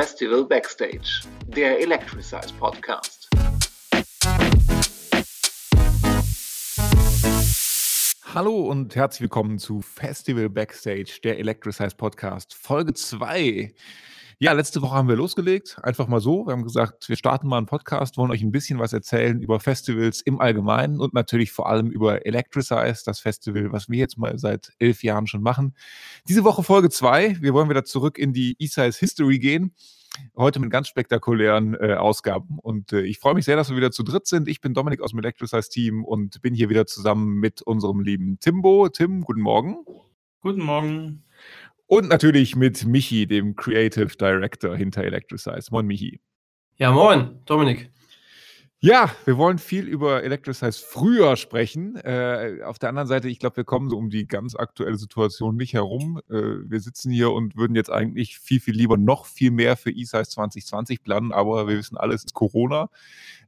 Festival Backstage, der Electricize Podcast. Hallo und herzlich willkommen zu Festival Backstage, der Electricize Podcast, Folge 2. Ja, letzte Woche haben wir losgelegt, einfach mal so. Wir haben gesagt, wir starten mal einen Podcast, wollen euch ein bisschen was erzählen über Festivals im Allgemeinen und natürlich vor allem über Electricize, das Festival, was wir jetzt mal seit elf Jahren schon machen. Diese Woche Folge zwei. Wir wollen wieder zurück in die E-Size History gehen. Heute mit ganz spektakulären äh, Ausgaben. Und äh, ich freue mich sehr, dass wir wieder zu dritt sind. Ich bin Dominik aus dem Electricize-Team und bin hier wieder zusammen mit unserem lieben Timbo. Tim, guten Morgen. Guten Morgen. Und natürlich mit Michi, dem Creative Director hinter Electricize. Moin, Michi. Ja, moin, Dominik. Ja, wir wollen viel über Electricize früher sprechen. Äh, auf der anderen Seite, ich glaube, wir kommen so um die ganz aktuelle Situation nicht herum. Äh, wir sitzen hier und würden jetzt eigentlich viel, viel lieber noch viel mehr für eSize 2020 planen, aber wir wissen alles ist Corona.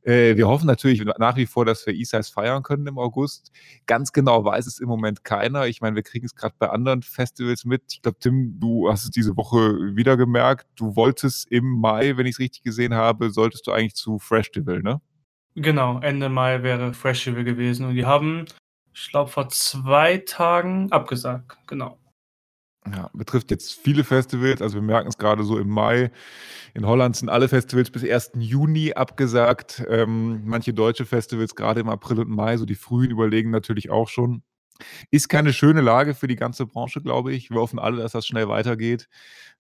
Äh, wir hoffen natürlich nach wie vor, dass wir E-Size feiern können im August. Ganz genau weiß es im Moment keiner. Ich meine, wir kriegen es gerade bei anderen Festivals mit. Ich glaube, Tim, du hast es diese Woche wieder gemerkt. Du wolltest im Mai, wenn ich es richtig gesehen habe, solltest du eigentlich zu Freshtival, ne? Genau, Ende Mai wäre Freshtival gewesen. Und die haben, ich glaube, vor zwei Tagen abgesagt. Genau. Ja, betrifft jetzt viele Festivals. Also wir merken es gerade so im Mai. In Holland sind alle Festivals bis 1. Juni abgesagt. Ähm, manche deutsche Festivals gerade im April und Mai, so die frühen überlegen natürlich auch schon. Ist keine schöne Lage für die ganze Branche, glaube ich. Wir hoffen alle, dass das schnell weitergeht.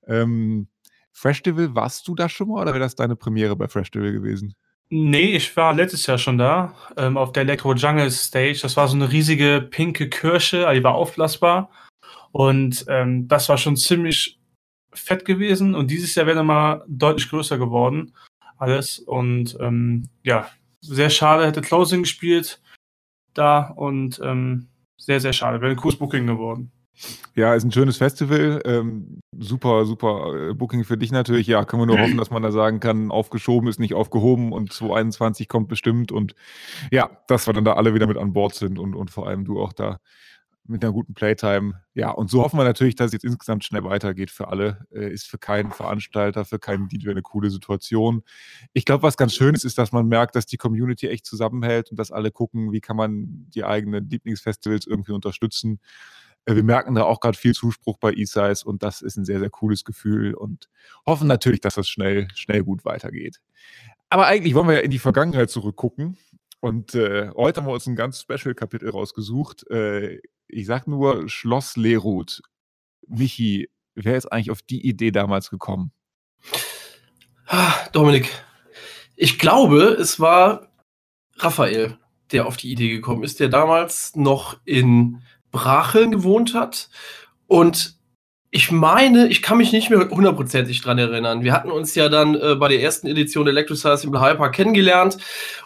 Ähm, Freshtival, warst du da schon mal oder wäre das deine Premiere bei Freshtival gewesen? Nee, ich war letztes Jahr schon da, ähm, auf der Electro Jungle Stage. Das war so eine riesige pinke Kirsche, die war aufblasbar. Und ähm, das war schon ziemlich fett gewesen. Und dieses Jahr wäre nochmal deutlich größer geworden. Alles. Und ähm, ja, sehr schade, hätte Closing gespielt da und ähm, sehr, sehr schade. Wäre ein cooles Booking geworden. Ja, ist ein schönes Festival. Ähm, super, super äh, Booking für dich natürlich. Ja, können wir nur hoffen, dass man da sagen kann, aufgeschoben ist nicht aufgehoben und 2021 kommt bestimmt. Und ja, dass wir dann da alle wieder mit an Bord sind und, und vor allem du auch da mit einer guten Playtime. Ja, und so hoffen wir natürlich, dass es jetzt insgesamt schnell weitergeht für alle. Äh, ist für keinen Veranstalter, für keinen DJ eine coole Situation. Ich glaube, was ganz schön ist, ist, dass man merkt, dass die Community echt zusammenhält und dass alle gucken, wie kann man die eigenen Lieblingsfestivals irgendwie unterstützen. Äh, wir merken da auch gerade viel Zuspruch bei E-Size und das ist ein sehr, sehr cooles Gefühl und hoffen natürlich, dass das schnell, schnell gut weitergeht. Aber eigentlich wollen wir ja in die Vergangenheit zurückgucken. Und äh, heute haben wir uns ein ganz Special-Kapitel rausgesucht. Äh, ich sag nur Schloss Leroth. Michi, wer ist eigentlich auf die Idee damals gekommen? Ah, Dominik, ich glaube, es war Raphael, der auf die Idee gekommen ist, der damals noch in Bracheln gewohnt hat und ich meine, ich kann mich nicht mehr hundertprozentig dran erinnern. Wir hatten uns ja dann äh, bei der ersten Edition Electrosize im Hyper kennengelernt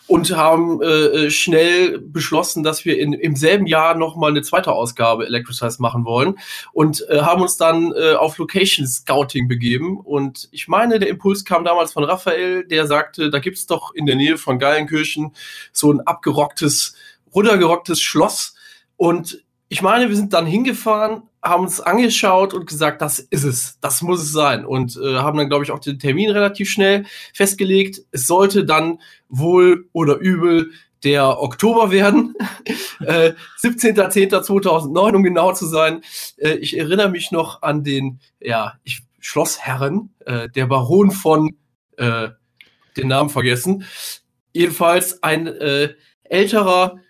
und haben äh, äh, schnell beschlossen, dass wir in, im selben Jahr nochmal eine zweite Ausgabe Electrosize machen wollen und äh, haben uns dann äh, auf Location Scouting begeben. Und ich meine, der Impuls kam damals von Raphael, der sagte, da gibt's doch in der Nähe von Geilenkirchen so ein abgerocktes, runtergerocktes Schloss. Und ich meine, wir sind dann hingefahren, haben uns angeschaut und gesagt, das ist es, das muss es sein. Und äh, haben dann, glaube ich, auch den Termin relativ schnell festgelegt. Es sollte dann wohl oder übel der Oktober werden. äh, 17.10.2009, um genau zu sein. Äh, ich erinnere mich noch an den ja, ich, Schlossherren, äh, der Baron von, äh, den Namen vergessen. Jedenfalls ein äh, älterer,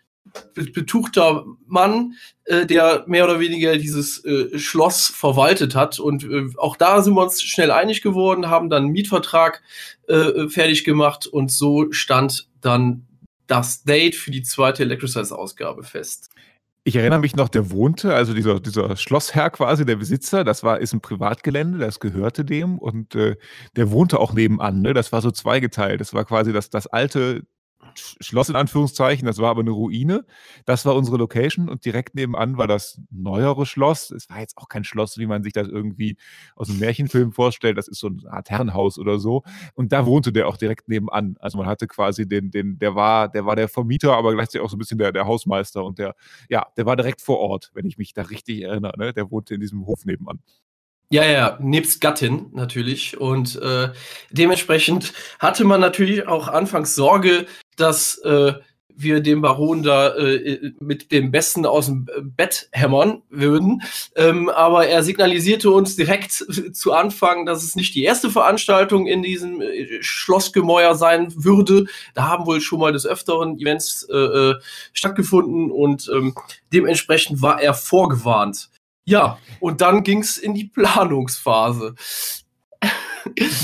betuchter Mann, äh, der mehr oder weniger dieses äh, Schloss verwaltet hat. Und äh, auch da sind wir uns schnell einig geworden, haben dann einen Mietvertrag äh, fertig gemacht und so stand dann das Date für die zweite Electrosize-Ausgabe fest. Ich erinnere mich noch, der wohnte, also dieser, dieser Schlossherr quasi, der Besitzer, das war, ist ein Privatgelände, das gehörte dem und äh, der wohnte auch nebenan, ne? Das war so zweigeteilt. Das war quasi das, das alte Schloss in Anführungszeichen, das war aber eine Ruine. Das war unsere Location und direkt nebenan war das neuere Schloss. Es war jetzt auch kein Schloss, wie man sich das irgendwie aus einem Märchenfilm vorstellt. Das ist so eine Art Herrenhaus oder so. Und da wohnte der auch direkt nebenan. Also man hatte quasi den, den, der war, der war der Vermieter, aber gleichzeitig auch so ein bisschen der, der Hausmeister und der, ja, der war direkt vor Ort, wenn ich mich da richtig erinnere. Ne? Der wohnte in diesem Hof nebenan. Ja, ja, nebst Gattin natürlich. Und äh, dementsprechend hatte man natürlich auch anfangs Sorge, dass äh, wir den Baron da äh, mit dem Besten aus dem Bett hämmern würden. Ähm, aber er signalisierte uns direkt zu Anfang, dass es nicht die erste Veranstaltung in diesem äh, Schlossgemäuer sein würde. Da haben wohl schon mal des Öfteren Events äh, äh stattgefunden und ähm, dementsprechend war er vorgewarnt. Ja, und dann ging es in die Planungsphase.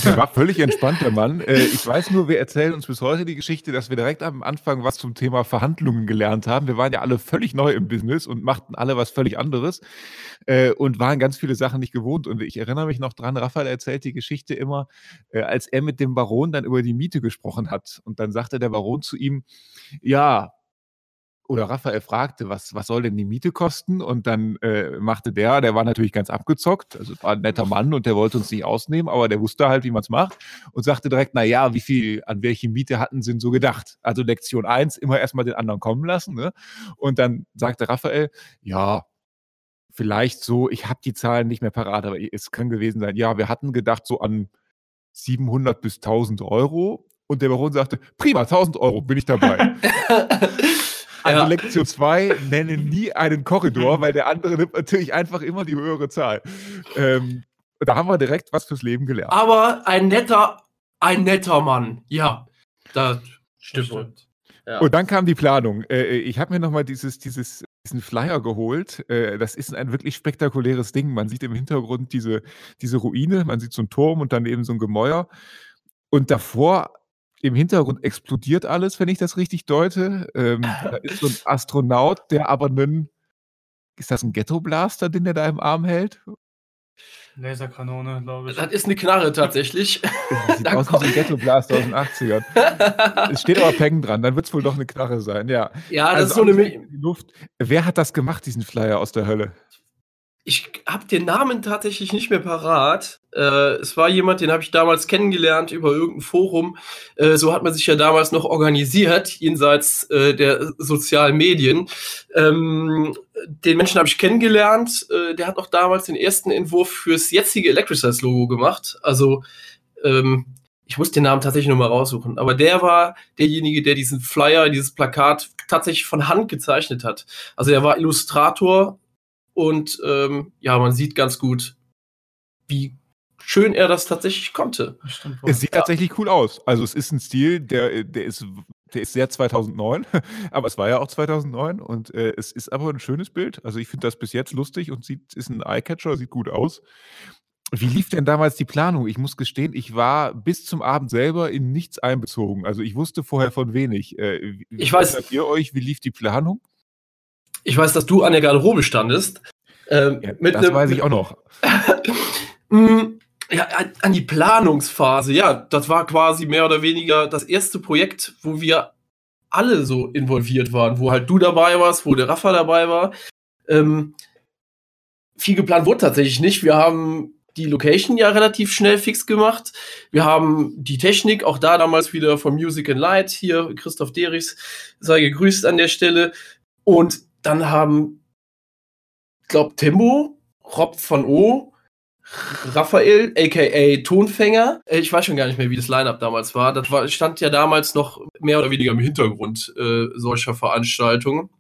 Der war völlig entspannt, der Mann. Äh, ich weiß nur, wir erzählen uns bis heute die Geschichte, dass wir direkt am Anfang was zum Thema Verhandlungen gelernt haben. Wir waren ja alle völlig neu im Business und machten alle was völlig anderes äh, und waren ganz viele Sachen nicht gewohnt. Und ich erinnere mich noch dran, Raphael erzählt die Geschichte immer, äh, als er mit dem Baron dann über die Miete gesprochen hat. Und dann sagte der Baron zu ihm, ja, oder Raphael fragte, was, was soll denn die Miete kosten? Und dann äh, machte der, der war natürlich ganz abgezockt, also war ein netter Mann und der wollte uns nicht ausnehmen, aber der wusste halt, wie man es macht und sagte direkt, na ja, wie viel, an welche Miete hatten sie denn so gedacht? Also Lektion eins immer erstmal den anderen kommen lassen. Ne? Und dann sagte Raphael, ja, vielleicht so, ich habe die Zahlen nicht mehr parat, aber es kann gewesen sein, ja, wir hatten gedacht so an 700 bis 1000 Euro. Und der Baron sagte, prima, 1000 Euro, bin ich dabei. Also ja. Lektion 2, nenne nie einen Korridor, weil der andere nimmt natürlich einfach immer die höhere Zahl. Ähm, da haben wir direkt was fürs Leben gelernt. Aber ein netter, ein netter Mann. Ja, das stimmt. stimmt. Ja. Und dann kam die Planung. Äh, äh ich habe mir nochmal dieses, dieses, diesen Flyer geholt. Äh, das ist ein wirklich spektakuläres Ding. Man sieht im Hintergrund diese, diese Ruine, man sieht so einen Turm und daneben so ein Gemäuer. Und davor im Hintergrund explodiert alles, wenn ich das richtig deute. Ähm, da ist so ein Astronaut, der aber einen, ist das ein Ghetto-Blaster, den der da im Arm hält? Laserkanone, glaube ich. Das ist eine Knarre tatsächlich. Das sieht aus wie so ein Ghetto-Blaster aus den 80ern. es steht aber Peng dran, dann wird es wohl doch eine Knarre sein, ja. Ja, das also ist so eine Luft. Wer hat das gemacht, diesen Flyer aus der Hölle? ich habe den Namen tatsächlich nicht mehr parat. Äh, es war jemand, den habe ich damals kennengelernt über irgendein Forum. Äh, so hat man sich ja damals noch organisiert, jenseits äh, der sozialen Medien. Ähm, den Menschen habe ich kennengelernt. Äh, der hat auch damals den ersten Entwurf fürs jetzige Electricize-Logo gemacht. Also ähm, ich muss den Namen tatsächlich nochmal raussuchen. Aber der war derjenige, der diesen Flyer, dieses Plakat tatsächlich von Hand gezeichnet hat. Also er war Illustrator und ähm, ja, man sieht ganz gut, wie schön er das tatsächlich konnte. Es sieht ja. tatsächlich cool aus. Also es ist ein Stil, der, der ist der ist sehr 2009, aber es war ja auch 2009 und äh, es ist aber ein schönes Bild. Also ich finde das bis jetzt lustig und sieht, ist ein Eyecatcher, sieht gut aus. Wie lief denn damals die Planung? Ich muss gestehen, ich war bis zum Abend selber in nichts einbezogen. Also ich wusste vorher von wenig. Äh, wie ich weiß. ihr euch, wie lief die Planung? Ich weiß, dass du an der Garderobe standest. Ähm, ja, das ne, weiß ich auch noch. Ja, an die Planungsphase, ja, das war quasi mehr oder weniger das erste Projekt, wo wir alle so involviert waren, wo halt du dabei warst, wo der Rafa dabei war. Ähm, viel geplant wurde tatsächlich nicht. Wir haben die Location ja relativ schnell fix gemacht. Wir haben die Technik, auch da damals wieder von Music and Light, hier Christoph Derichs, sei gegrüßt an der Stelle. Und dann haben, glaub, Timbo, Rob von O, Raphael, aka Tonfänger. Äh, ich weiß schon gar nicht mehr, wie das Line-Up damals war. Das war, stand ja damals noch mehr oder weniger im Hintergrund äh, solcher Veranstaltungen.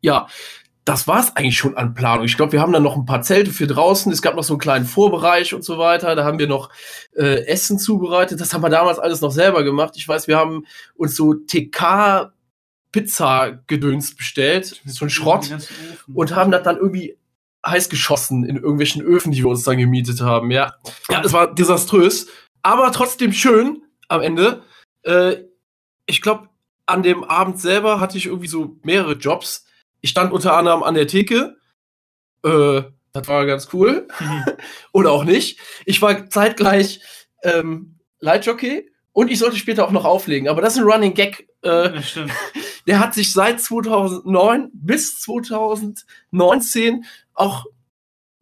Ja, das war es eigentlich schon an Planung. Ich glaube, wir haben dann noch ein paar Zelte für draußen. Es gab noch so einen kleinen Vorbereich und so weiter. Da haben wir noch äh, Essen zubereitet. Das haben wir damals alles noch selber gemacht. Ich weiß, wir haben uns so TK Pizza-Gedöns bestellt, so ein Schrott, und haben das dann irgendwie heiß geschossen in irgendwelchen Öfen, die wir uns dann gemietet haben. Ja, ja es war desaströs, aber trotzdem schön am Ende. Äh, ich glaube, an dem Abend selber hatte ich irgendwie so mehrere Jobs. Ich stand unter anderem an der Theke. Äh, das war ganz cool. Oder auch nicht. Ich war zeitgleich ähm, Lightjockey und ich sollte später auch noch auflegen. Aber das ist ein Running Gag. Äh, ja, der hat sich seit 2009 bis 2019 auch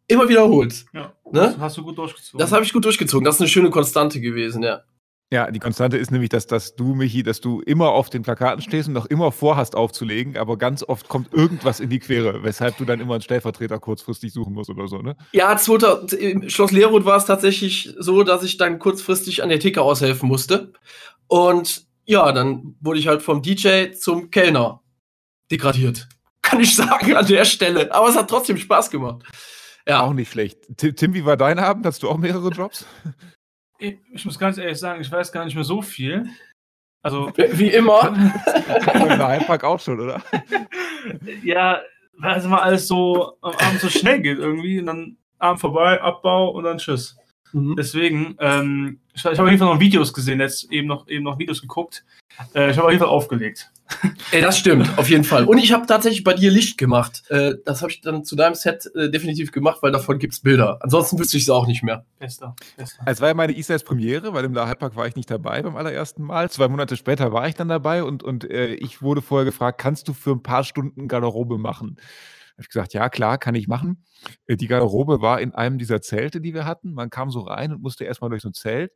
immer wiederholt. Ja, ne? hast du gut durchgezogen. Das habe ich gut durchgezogen. Das ist eine schöne Konstante gewesen, ja. Ja, die Konstante ist nämlich, dass, dass du, Michi, dass du immer auf den Plakaten stehst und noch immer vorhast aufzulegen, aber ganz oft kommt irgendwas in die Quere, weshalb du dann immer einen Stellvertreter kurzfristig suchen musst oder so, ne? Ja, 2000, im Schloss Leerroth war es tatsächlich so, dass ich dann kurzfristig an der Theke aushelfen musste. Und ja, dann wurde ich halt vom DJ zum Kellner degradiert. Kann ich sagen an der Stelle. Aber es hat trotzdem Spaß gemacht. Ja. Auch nicht schlecht. Tim, wie war dein Abend? Hast du auch mehrere Jobs? Ich, muss ganz ehrlich sagen, ich weiß gar nicht mehr so viel. Also. Wie immer. Der Heimpark auch schon, oder? ja, weil es immer alles so am Abend so schnell geht irgendwie. Und dann Abend vorbei, Abbau und dann Tschüss. Mhm. Deswegen, ähm, ich, ich habe auf jeden Fall noch Videos gesehen, jetzt eben noch, eben noch Videos geguckt. Äh, ich habe auf jeden Fall aufgelegt. Ey, das stimmt, auf jeden Fall. Und ich habe tatsächlich bei dir Licht gemacht. Äh, das habe ich dann zu deinem Set äh, definitiv gemacht, weil davon gibt es Bilder. Ansonsten wüsste ich es auch nicht mehr. Bester, bester. Es war ja meine E-Size Premiere, weil im Hyperpark war ich nicht dabei beim allerersten Mal. Zwei Monate später war ich dann dabei und, und äh, ich wurde vorher gefragt, kannst du für ein paar Stunden Garderobe machen? Habe ich gesagt, ja, klar, kann ich machen. Äh, die Garderobe war in einem dieser Zelte, die wir hatten. Man kam so rein und musste erstmal durch so ein Zelt.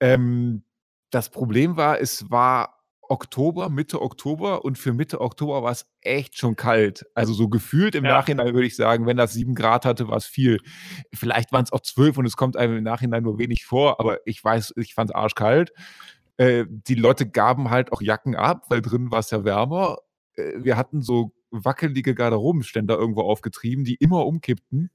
Ähm, das Problem war, es war Oktober, Mitte Oktober und für Mitte Oktober war es echt schon kalt. Also so gefühlt im ja. Nachhinein würde ich sagen, wenn das sieben Grad hatte, war es viel. Vielleicht waren es auch zwölf und es kommt einem im Nachhinein nur wenig vor, aber ich weiß, ich fand es arschkalt. Äh, die Leute gaben halt auch Jacken ab, weil drin war es ja wärmer. Äh, wir hatten so wackelige Garderobenständer irgendwo aufgetrieben, die immer umkippten.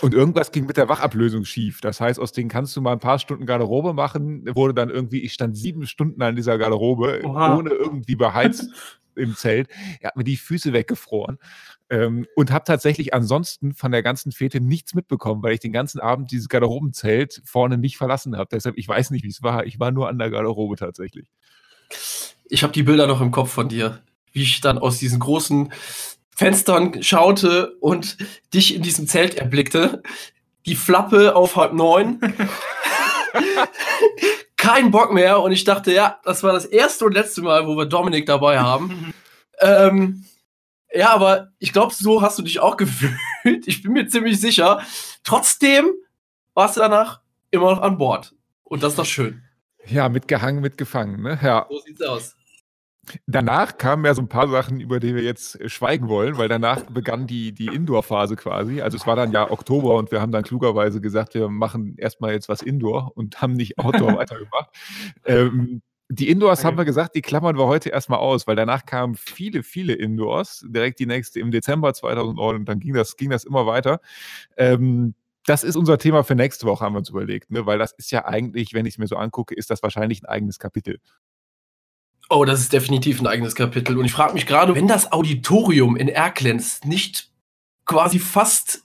Und irgendwas ging mit der Wachablösung schief. Das heißt, aus denen kannst du mal ein paar Stunden Garderobe machen. Wurde dann irgendwie, ich stand sieben Stunden an dieser Garderobe, Oha. ohne irgendwie beheizt im Zelt. Er hat mir die Füße weggefroren. Ähm, und habe tatsächlich ansonsten von der ganzen Fete nichts mitbekommen, weil ich den ganzen Abend dieses Garderobenzelt vorne nicht verlassen habe. Deshalb, ich weiß nicht, wie es war. Ich war nur an der Garderobe tatsächlich. Ich habe die Bilder noch im Kopf von dir wie ich dann aus diesen großen Fenstern schaute und dich in diesem Zelt erblickte. Die Flappe auf halb neun. Kein Bock mehr. Und ich dachte, ja, das war das erste und letzte Mal, wo wir Dominik dabei haben. ähm, ja, aber ich glaube, so hast du dich auch gefühlt. Ich bin mir ziemlich sicher. Trotzdem warst du danach immer noch an Bord. Und das ist doch schön. Ja, mitgehangen, mitgefangen, ne? Ja. So sieht's aus. Danach kamen ja so ein paar Sachen, über die wir jetzt äh, schweigen wollen, weil danach begann die, die Indoor-Phase quasi. Also es war dann ja Oktober und wir haben dann klugerweise gesagt, wir machen erstmal jetzt was Indoor und haben nicht Outdoor weitergemacht. Ähm, die Indoors okay. haben wir gesagt, die klammern wir heute erstmal aus, weil danach kamen viele, viele Indoors. Direkt die nächste im Dezember 2009 und dann ging das, ging das immer weiter. Ähm, das ist unser Thema für nächste Woche, haben wir uns überlegt, ne? weil das ist ja eigentlich, wenn ich es mir so angucke, ist das wahrscheinlich ein eigenes Kapitel. Oh, das ist definitiv ein eigenes Kapitel. Und ich frage mich gerade, wenn das Auditorium in Erklenz nicht quasi fast,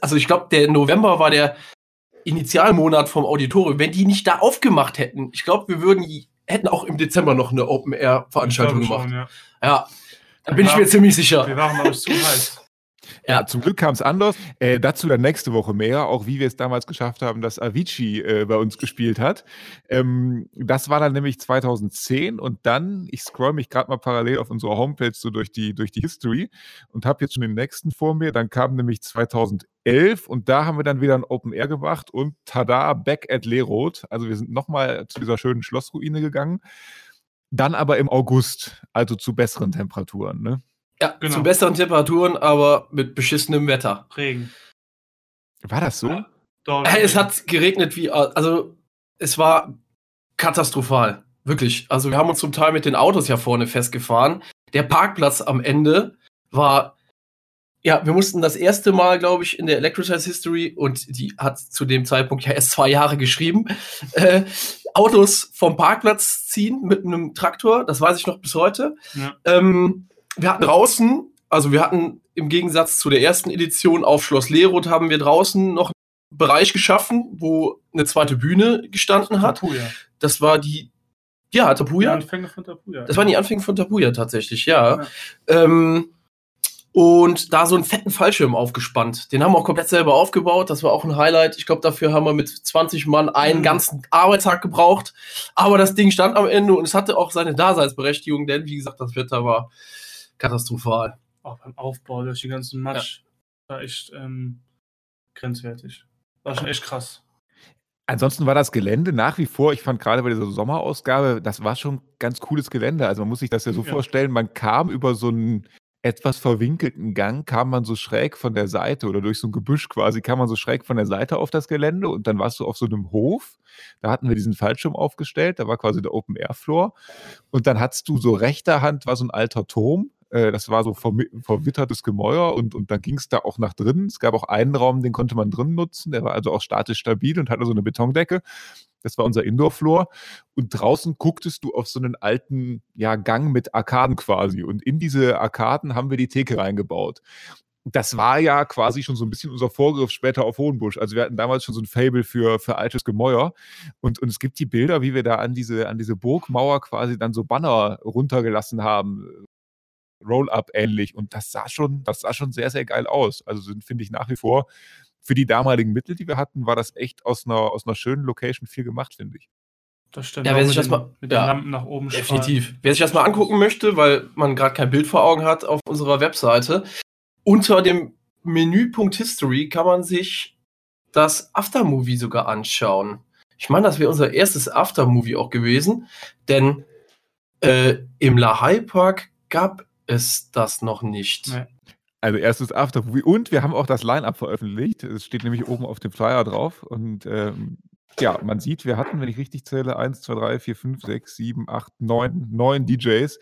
also ich glaube, der November war der Initialmonat vom Auditorium, wenn die nicht da aufgemacht hätten, ich glaube, wir würden, hätten auch im Dezember noch eine Open-Air-Veranstaltung gemacht. Schon, ja. ja, da bin ich mir ziemlich sicher. Wir waren, ich, zu heiß. Ja, zum Glück kam es anders. Äh, dazu dann nächste Woche mehr, auch wie wir es damals geschafft haben, dass Avicii äh, bei uns gespielt hat. Ähm, das war dann nämlich 2010 und dann, ich scroll mich gerade mal parallel auf unserer Homepage so durch die, durch die History und habe jetzt schon den nächsten vor mir. Dann kam nämlich 2011 und da haben wir dann wieder ein Open Air gemacht und tada, back at Leroth. Also wir sind nochmal zu dieser schönen Schlossruine gegangen. Dann aber im August, also zu besseren Temperaturen. Ne? Ja, genau. zu besseren Temperaturen, aber mit beschissenem Wetter. Regen. War das so? Ja, doch, es hat geregnet wie, also es war katastrophal. Wirklich. Also wir haben uns zum Teil mit den Autos ja vorne festgefahren. Der Parkplatz am Ende war, ja, wir mussten das erste Mal, glaube ich, in der Electricize History und die hat zu dem Zeitpunkt ja erst zwei Jahre geschrieben, äh, Autos vom Parkplatz ziehen mit einem Traktor. Das weiß ich noch bis heute. Ja. Ähm, wir hatten draußen, also wir hatten im Gegensatz zu der ersten Edition auf Schloss Leroth haben wir draußen noch einen Bereich geschaffen, wo eine zweite Bühne gestanden hat. Tapuja. Das war die, ja, Tapuja. Die Anfänge von Tapuja. Das waren die Anfänge von Tapuja tatsächlich, ja. ja. Ähm, und da so einen fetten Fallschirm aufgespannt. Den haben wir auch komplett selber aufgebaut. Das war auch ein Highlight. Ich glaube, dafür haben wir mit 20 Mann einen mhm. ganzen Arbeitstag gebraucht. Aber das Ding stand am Ende und es hatte auch seine Daseinsberechtigung, denn wie gesagt, das Wetter war katastrophal. Auch beim Aufbau durch die ganzen Matsch ja. war echt ähm, grenzwertig. War schon echt krass. Ansonsten war das Gelände nach wie vor, ich fand gerade bei dieser Sommerausgabe, das war schon ganz cooles Gelände. Also man muss sich das ja so Ja. vorstellen, man kam über so einen etwas verwinkelten Gang, kam man so schräg von der Seite oder durch so ein Gebüsch quasi, kam man so schräg von der Seite auf das Gelände und dann warst du auf so einem Hof. Da hatten wir diesen Fallschirm aufgestellt, da war quasi der Open Air Floor. Und dann hattest du so rechter Hand war so ein alter Turm. Äh, Das war so verwittertes Gemäuer und, und dann ging es da auch nach drinnen. Es gab auch einen Raum, den konnte man drin nutzen. Der war also auch statisch stabil und hatte so eine Betondecke. Das war unser Indoor-Floor. Und draußen gucktest du auf so einen alten ja, Gang mit Arkaden quasi. Und in diese Arkaden haben wir die Theke reingebaut. Das war ja quasi schon so ein bisschen unser Vorgriff später auf Hohenbusch. Also wir hatten damals schon so ein Fable für, für altes Gemäuer. Und, und es gibt die Bilder, wie wir da an diese, an diese Burgmauer quasi dann so Banner runtergelassen haben. Roll-up ähnlich. Und das sah schon, das sah schon sehr, sehr geil aus. Also sind, finde ich nach wie vor, für die damaligen Mittel, die wir hatten, war das echt aus einer, aus einer schönen Location viel gemacht, finde ich. Das stimmt. Ja, wer sich das mal- mit ja. den Lampen nach oben strahlen. Definitiv. Wer sich das mal angucken möchte, weil man gerade kein Bild vor Augen hat auf unserer Webseite, unter dem Menüpunkt History kann man sich das Aftermovie sogar anschauen. Ich meine, das wäre unser erstes Aftermovie auch gewesen, denn äh, im Lahai Park gab es das noch nicht. Nee. Also erstes Aftermovie. Und wir haben auch das Line-Up veröffentlicht. Es steht nämlich oben auf dem Flyer drauf. Und ähm, ja, man sieht, wir hatten, wenn ich richtig zähle, 1, 2, 3, 4, 5, 6, 7, 8, 9, 9 DJs.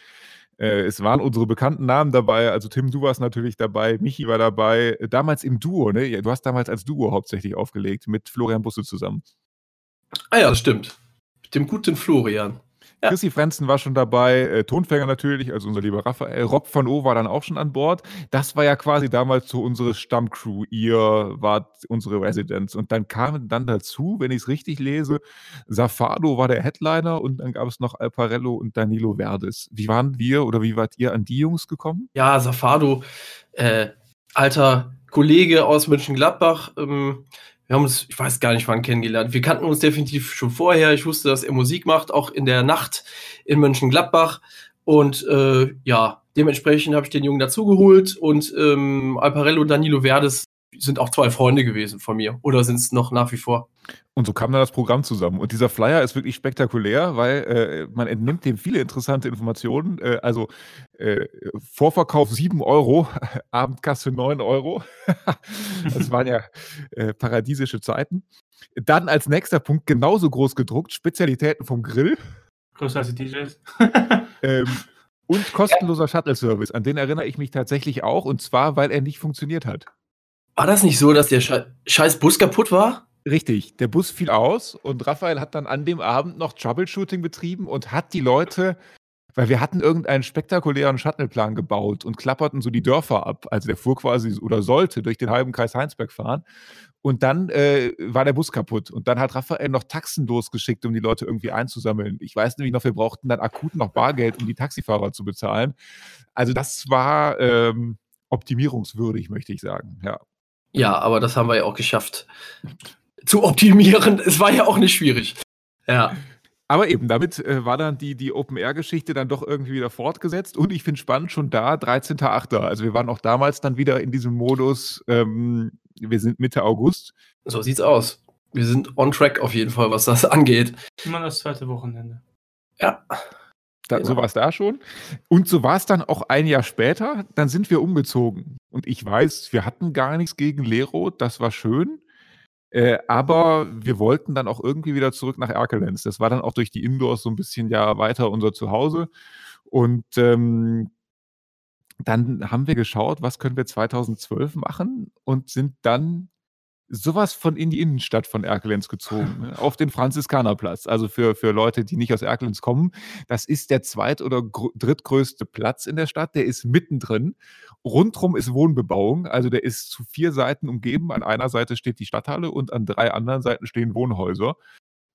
Äh, es waren unsere bekannten Namen dabei. Also Tim, du warst natürlich dabei, Michi war dabei. Damals im Duo, ne? Du hast damals als Duo hauptsächlich aufgelegt mit Florian Busse zusammen. Ah ja, das stimmt. Mit dem guten Florian. Ja. Chrissy Frenzen war schon dabei, äh, Tonfänger natürlich, also unser lieber Raphael. Rob van O war dann auch schon an Bord. Das war ja quasi damals so unsere Stammcrew. Ihr wart unsere Residents. Und dann kamen dann dazu, wenn ich es richtig lese, Safado war der Headliner und dann gab es noch Alparello und Danilo Verdes. Wie waren wir oder wie wart ihr an die Jungs gekommen? Ja, Safado, äh, alter Kollege aus Mönchengladbach. Ähm, wir haben uns, ich weiß gar nicht wann kennengelernt. Wir kannten uns definitiv schon vorher. Ich wusste, dass er Musik macht, auch in der Nacht in Mönchengladbach. Und äh, ja, dementsprechend habe ich den Jungen dazugeholt. Und ähm, Alparello, Danilo Verdes sind auch zwei Freunde gewesen von mir. Oder sind es noch nach wie vor? Und so kam dann das Programm zusammen. Und dieser Flyer ist wirklich spektakulär, weil äh, man entnimmt dem viele interessante Informationen. Äh, also äh, Vorverkauf 7 Euro, Abendkasse 9 Euro. das waren ja äh, paradiesische Zeiten. Dann als nächster Punkt genauso groß gedruckt, Spezialitäten vom Grill. Größer als die DJs. Ähm, und kostenloser Shuttle-Service. An den erinnere ich mich tatsächlich auch. Und zwar, weil er nicht funktioniert hat. War das nicht so, dass der Sche scheiß Bus kaputt war? Richtig, der Bus fiel aus und Raphael hat dann an dem Abend noch Troubleshooting betrieben und hat die Leute, weil wir hatten irgendeinen spektakulären Shuttle-Plan gebaut und klapperten so die Dörfer ab. Also der fuhr quasi oder sollte durch den halben Kreis Heinsberg fahren. Und dann äh, war der Bus kaputt. Und dann hat Raphael noch Taxen losgeschickt, um die Leute irgendwie einzusammeln. Ich weiß nämlich noch, wir brauchten dann akut noch Bargeld, um die Taxifahrer zu bezahlen. Also das war ähm, optimierungswürdig, möchte ich sagen. Ja. Ja, aber das haben wir ja auch geschafft zu optimieren. Es war ja auch nicht schwierig. Ja. Aber eben, damit äh, war dann die, die Open-Air-Geschichte dann doch irgendwie wieder fortgesetzt. Und ich finde spannend, schon da, 13.8. Also wir waren auch damals dann wieder in diesem Modus, ähm, wir sind Mitte August. So sieht's aus. Wir sind on track auf jeden Fall, was das angeht. Immer das zweite Wochenende. Ja. Da, Genau. So war es da schon. Und so war es dann auch ein Jahr später. Dann sind wir umgezogen. Und ich weiß, wir hatten gar nichts gegen Lero. Das war schön. Äh, aber wir wollten dann auch irgendwie wieder zurück nach Erkelenz. Das war dann auch durch die Indoors so ein bisschen ja weiter unser Zuhause. Und ähm, dann haben wir geschaut, was können wir 2012 machen und sind dann sowas von in die Innenstadt von Erkelenz gezogen, ne? auf den Franziskanerplatz. Also für, für Leute, die nicht aus Erkelenz kommen, das ist der zweit- oder gr- drittgrößte Platz in der Stadt. Der ist mittendrin. Rundrum ist Wohnbebauung. Also der ist zu vier Seiten umgeben. An einer Seite steht die Stadthalle und an drei anderen Seiten stehen Wohnhäuser.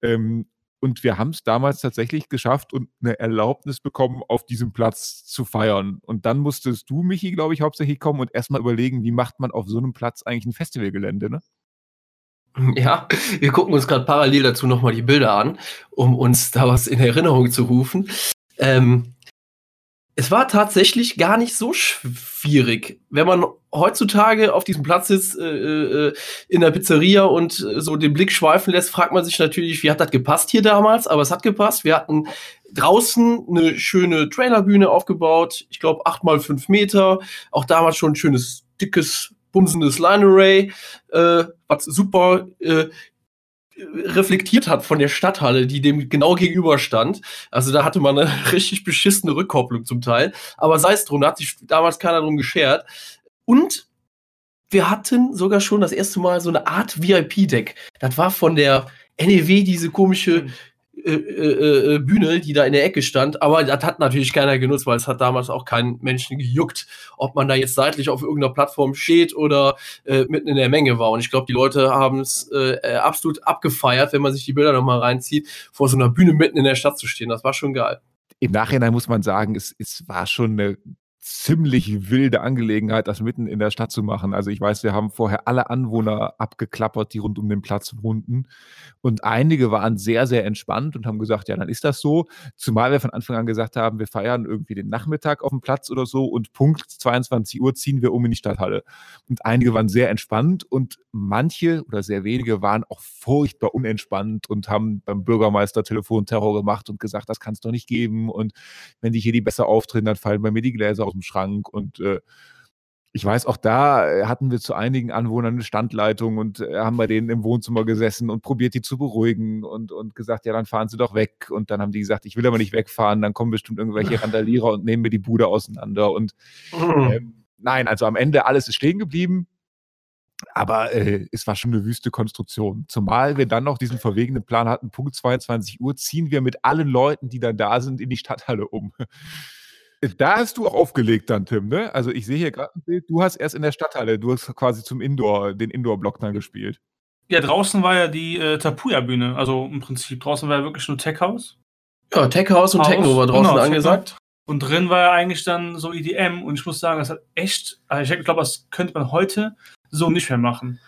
Ähm, und wir haben es damals tatsächlich geschafft und eine Erlaubnis bekommen, auf diesem Platz zu feiern. Und dann musstest du, Michi, glaube ich, hauptsächlich kommen und erstmal überlegen, wie macht man auf so einem Platz eigentlich ein Festivalgelände, ne? Ja, wir gucken uns gerade parallel dazu nochmal die Bilder an, um uns da was in Erinnerung zu rufen. Ähm, Es war tatsächlich gar nicht so schwierig. Wenn man heutzutage auf diesem Platz sitzt, äh, äh, in der Pizzeria und äh, so den Blick schweifen lässt, fragt man sich natürlich, wie hat das gepasst hier damals? Aber es hat gepasst. Wir hatten draußen eine schöne Trailerbühne aufgebaut. Ich glaube, acht mal fünf Meter. Auch damals schon ein schönes, dickes, bumsendes Line Array, äh, was super äh, reflektiert hat von der Stadthalle, die dem genau gegenüber stand. Also da hatte man eine richtig beschissene Rückkopplung zum Teil. Aber sei es drum, da hat sich damals keiner drum geschert. Und wir hatten sogar schon das erste Mal so eine Art VIP-Deck. Das war von der NEW diese komische. Äh, äh, äh, Bühne, die da in der Ecke stand. Aber das hat natürlich keiner genutzt, weil es hat damals auch keinen Menschen gejuckt, ob man da jetzt seitlich auf irgendeiner Plattform steht oder äh, mitten in der Menge war. Und ich glaube, die Leute haben es absolut abgefeiert, wenn man sich die Bilder nochmal reinzieht, vor so einer Bühne mitten in der Stadt zu stehen. Das war schon geil. Im Nachhinein muss man sagen, es, es war schon eine ziemlich wilde Angelegenheit, das mitten in der Stadt zu machen. Also ich weiß, wir haben vorher alle Anwohner abgeklappert, die rund um den Platz wohnten. Und einige waren sehr, sehr entspannt und haben gesagt, ja, dann ist das so. Zumal wir von Anfang an gesagt haben, wir feiern irgendwie den Nachmittag auf dem Platz oder so und Punkt 22 Uhr ziehen wir um in die Stadthalle. Und einige waren sehr entspannt und manche oder sehr wenige waren auch furchtbar unentspannt und haben beim Bürgermeister Telefonterror gemacht und gesagt, das kann es doch nicht geben. Und wenn die hier die besser auftreten, dann fallen bei mir die Gläser aus dem Schrank und äh, ich weiß, auch da äh, hatten wir zu einigen Anwohnern eine Standleitung und äh, haben bei denen im Wohnzimmer gesessen und probiert, die zu beruhigen und, und gesagt, ja, dann fahren sie doch weg. Und dann haben die gesagt, ich will aber nicht wegfahren, dann kommen bestimmt irgendwelche Randalierer und nehmen mir die Bude auseinander. Und äh, nein, also am Ende alles ist stehen geblieben. Aber äh, es war schon eine wüste Konstruktion. Zumal wir dann noch diesen verwegenen Plan hatten, Punkt 22 Uhr ziehen wir mit allen Leuten, die dann da sind, in die Stadthalle um. Da hast du auch aufgelegt dann, Tim, ne? Also ich sehe hier gerade ein Bild, du hast erst in der Stadthalle, du hast quasi zum Indoor, den Indoor-Block dann gespielt. Ja, draußen war ja die äh, Tapuya-Bühne. Also im Prinzip, draußen war ja wirklich nur Tech House. Ja, Tech House und House, Techno war draußen genau, angesagt. Und drin war ja eigentlich dann so EDM und ich muss sagen, das hat echt, also ich glaube, das könnte man heute so nicht mehr machen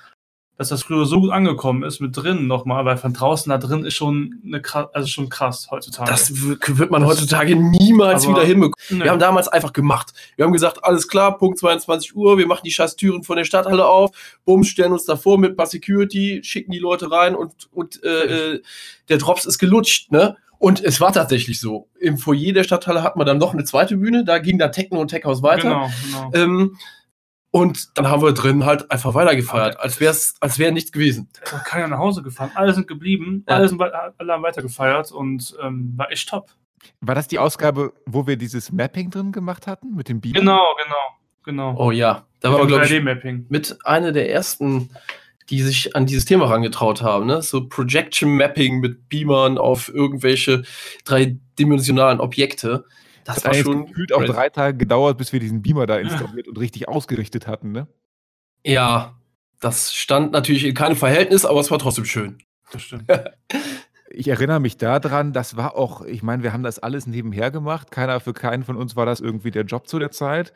dass das früher so gut angekommen ist mit drinnen nochmal, weil von draußen da drin ist schon eine krass, also schon krass heutzutage. Das wird man heutzutage niemals wieder hinbekommen. Nee. Wir haben damals einfach gemacht. Wir haben gesagt, alles klar, Punkt 22 Uhr, wir machen die scheiß Türen von der Stadthalle auf, bumm, stellen uns davor mit paar Security, schicken die Leute rein und, und äh, äh, der Drops ist gelutscht, ne? Und es war tatsächlich so. Im Foyer der Stadthalle hat man dann noch eine zweite Bühne, da ging dann Techno und Tech House weiter. Genau, genau. Ähm, und dann haben wir drin halt einfach weitergefeiert, als wäre es, als wäre nichts gewesen. Da ist keiner nach Hause gefahren. Alle sind geblieben, ja. alle, sind, alle haben weitergefeiert und ähm, war echt top. War das die Ausgabe, wo wir dieses Mapping drin gemacht hatten mit dem Beamer? Genau, genau, genau. Oh ja, da war glaube ich mit einer der ersten, die sich an dieses Thema herangetraut haben, ne? So Projection Mapping mit Beamern auf irgendwelche dreidimensionalen Objekte. Das, das war schon gefühlt auch drei Tage gedauert, bis wir diesen Beamer da installiert und richtig ausgerichtet hatten, ne? Ja, das stand natürlich in keinem Verhältnis, aber es war trotzdem schön. Das stimmt. ich erinnere mich daran, das war auch, ich meine, wir haben das alles nebenher gemacht. Keiner für keinen von uns war das irgendwie der Job zu der Zeit.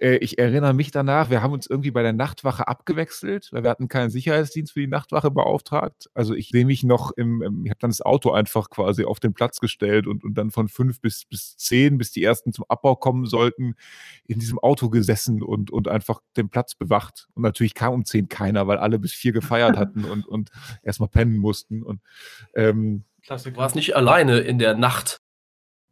Äh, ich erinnere mich danach, wir haben uns irgendwie bei der Nachtwache abgewechselt, weil wir hatten keinen Sicherheitsdienst für die Nachtwache beauftragt. Also ich sehe mich noch im, im ich habe dann das Auto einfach quasi auf den Platz gestellt und, und dann von fünf bis, bis zehn, bis die ersten zum Abbau kommen sollten, in diesem Auto gesessen und, und einfach den Platz bewacht. Und natürlich kam um zehn keiner, weil alle bis vier gefeiert hatten und, und erstmal pennen mussten. Und ähm, Klassiker. Du warst nicht alleine in der Nacht.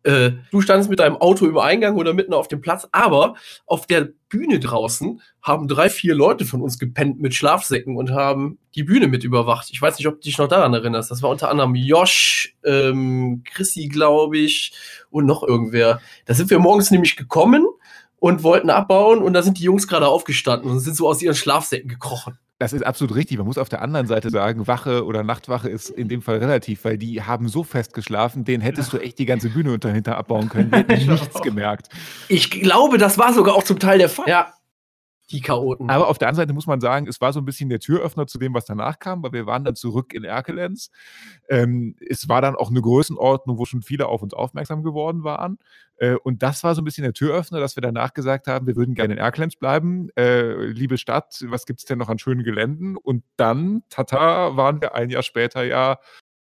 Äh, du standest mit deinem Auto im Eingang oder mitten auf dem Platz, aber auf der Bühne draußen haben drei, vier Leute von uns gepennt mit Schlafsäcken und haben die Bühne mit überwacht. Ich weiß nicht, ob du dich noch daran erinnerst. Das war unter anderem Josh, ähm, Chrissy, glaube ich, und noch irgendwer. Da sind wir morgens nämlich gekommen und wollten abbauen und da sind die Jungs gerade aufgestanden und sind so aus ihren Schlafsäcken gekrochen. Das ist absolut richtig. Man muss auf der anderen Seite sagen, Wache oder Nachtwache ist in dem Fall relativ, weil die haben so fest geschlafen, den hättest du echt die ganze Bühne dahinter abbauen können. Die hätten nichts gemerkt. Ich glaube, das war sogar auch zum Teil der Fall. Ja, die Chaoten. Aber auf der anderen Seite muss man sagen, es war so ein bisschen der Türöffner zu dem, was danach kam, weil wir waren dann zurück in Erkelenz. Ähm, es war dann auch eine Größenordnung, wo schon viele auf uns aufmerksam geworden waren. Äh, und das war so ein bisschen der Türöffner, dass wir danach gesagt haben, wir würden gerne in Erkelenz bleiben. Äh, liebe Stadt, was gibt es denn noch an schönen Geländen? Und dann, tata, waren wir ein Jahr später ja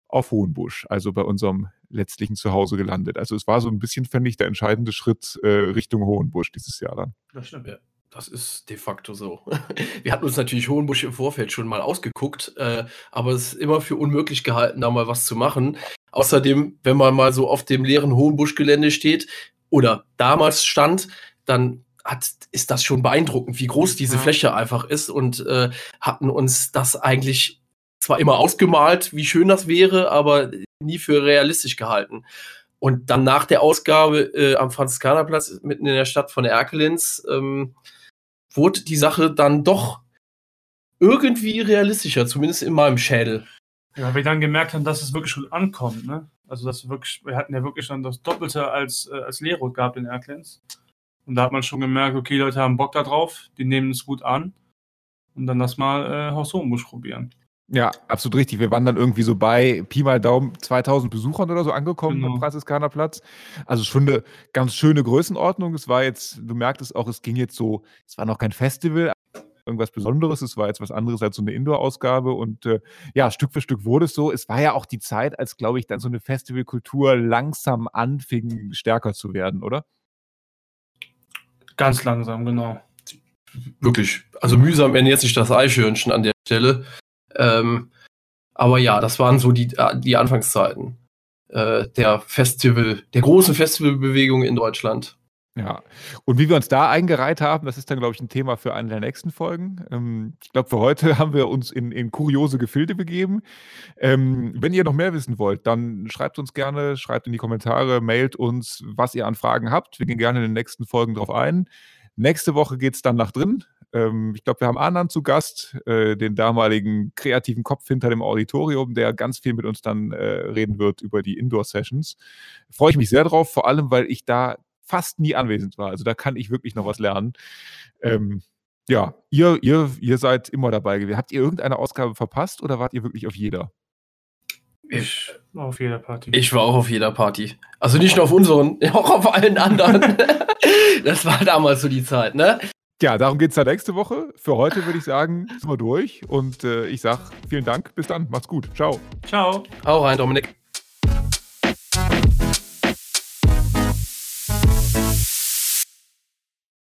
auf Hohenbusch, also bei unserem letztlich ein Zuhause gelandet. Also es war so ein bisschen, fände ich, der entscheidende Schritt äh, Richtung Hohenbusch dieses Jahr dann. Das stimmt, ja. Das ist de facto so. Wir hatten uns natürlich Hohenbusch im Vorfeld schon mal ausgeguckt, äh, aber es ist immer für unmöglich gehalten, da mal was zu machen. Außerdem, wenn man mal so auf dem leeren Hohenbusch-Gelände steht oder damals stand, dann hat, ist das schon beeindruckend, wie groß diese ja. Fläche einfach ist und äh, hatten uns das eigentlich zwar immer ausgemalt, wie schön das wäre, aber nie für realistisch gehalten. Und dann nach der Ausgabe äh, am Franziskanerplatz mitten in der Stadt von Erkelenz ähm, wurde die Sache dann doch irgendwie realistischer, zumindest in meinem Schädel. Ja, weil wir dann gemerkt haben, dass es wirklich gut ankommt, ne? Also dass wir wirklich, wir hatten ja wirklich dann das Doppelte als, äh, als Leerroth gehabt in Erklens. Und da hat man schon gemerkt, okay, Leute haben Bock da drauf, die nehmen es gut an. Und dann lass mal äh, Haus probieren. Ja, absolut richtig. Wir waren dann irgendwie so bei Pi mal Daumen 2000 Besuchern oder so angekommen genau. am Franziskanerplatz. Also schon eine ganz schöne Größenordnung. Es war jetzt, du merktest auch, es ging jetzt so, es war noch kein Festival, irgendwas Besonderes. Es war jetzt was anderes als so eine Indoor-Ausgabe. Und äh, ja, Stück für Stück wurde es so. Es war ja auch die Zeit, als, glaube ich, dann so eine Festivalkultur langsam anfing, stärker zu werden, oder? Ganz langsam, genau. Wirklich. Also mühsam jetzt nicht das Eichhörnchen an der Stelle. Ähm, aber ja, das waren so die, äh, die Anfangszeiten äh, der Festival, der großen Festivalbewegung in Deutschland. Ja, und wie wir uns da eingereiht haben, das ist dann, glaube ich, ein Thema für eine der nächsten Folgen. Ähm, ich glaube, für heute haben wir uns in, in kuriose Gefilde begeben. Ähm, wenn ihr noch mehr wissen wollt, dann schreibt uns gerne, schreibt in die Kommentare, mailt uns, was ihr an Fragen habt. Wir gehen gerne in den nächsten Folgen drauf ein. Nächste Woche geht es dann nach drin. Ähm, ich glaube, wir haben Anand zu Gast, äh, den damaligen kreativen Kopf hinter dem Auditorium, der ganz viel mit uns dann äh, reden wird über die Indoor-Sessions. Freue ich mich sehr drauf, vor allem, weil ich da fast nie anwesend war. Also da kann ich wirklich noch was lernen. Ähm, ja, ihr, ihr, ihr seid immer dabei gewesen. Habt ihr irgendeine Ausgabe verpasst oder wart ihr wirklich auf jeder? Ich war auf jeder Party. Ich war auch auf jeder Party. Also nicht nur auf unseren, auch auf allen anderen. das war damals so die Zeit, ne? Ja, darum geht es dann nächste Woche. Für heute würde ich sagen, sind wir durch. Und äh, ich sage vielen Dank. Bis dann. Macht's gut. Ciao. Ciao. Hau rein, Dominik.